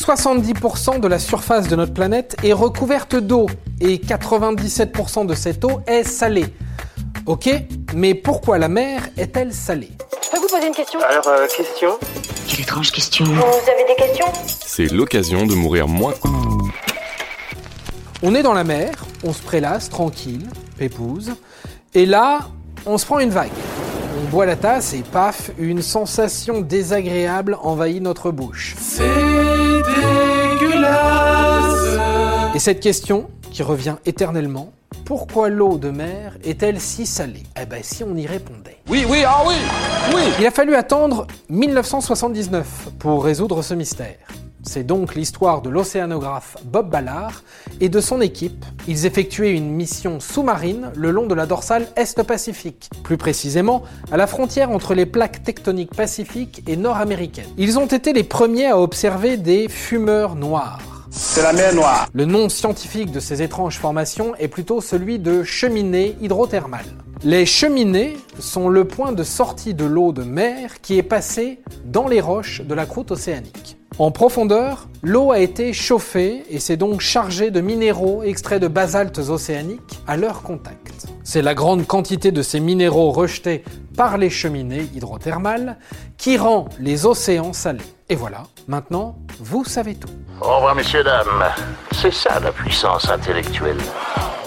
70% de la surface de notre planète est recouverte d'eau et 97% de cette eau est salée. Ok, mais pourquoi la mer est-elle salée? Je peux vous poser une question? Alors, euh, question? Quelle étrange question. Vous avez des questions? C'est l'occasion de mourir moins. On est dans la mer, on se prélasse tranquille, pépouse, et là, on se prend une vague. On boit la tasse et paf, une sensation désagréable envahit notre bouche. C'est dégueulasse. Et cette question, qui revient éternellement, pourquoi l'eau de mer est-elle si salée? Eh ben si on y répondait. Oui, oui, ah oui, oui. Il a fallu attendre 1979 pour résoudre ce mystère. C'est donc l'histoire de l'océanographe Bob Ballard et de son équipe. Ils effectuaient une mission sous-marine le long de la dorsale Est-Pacifique, plus précisément à la frontière entre les plaques tectoniques pacifiques et nord-américaines. Ils ont été les premiers à observer des fumeurs noirs. C'est la mer Noire. Le nom scientifique de ces étranges formations est plutôt celui de cheminées hydrothermales. Les cheminées sont le point de sortie de l'eau de mer qui est passé dans les roches de la croûte océanique. En profondeur, l'eau a été chauffée et s'est donc chargée de minéraux extraits de basaltes océaniques à leur contact. C'est la grande quantité de ces minéraux rejetés par les cheminées hydrothermales qui rend les océans salés. Et voilà, maintenant, vous savez tout. Au revoir, messieurs, dames. C'est ça la puissance intellectuelle.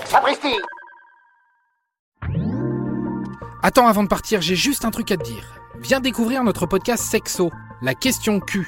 Sapristi Attends, avant de partir, j'ai juste un truc à te dire. Viens découvrir notre podcast Sexo, la question Q.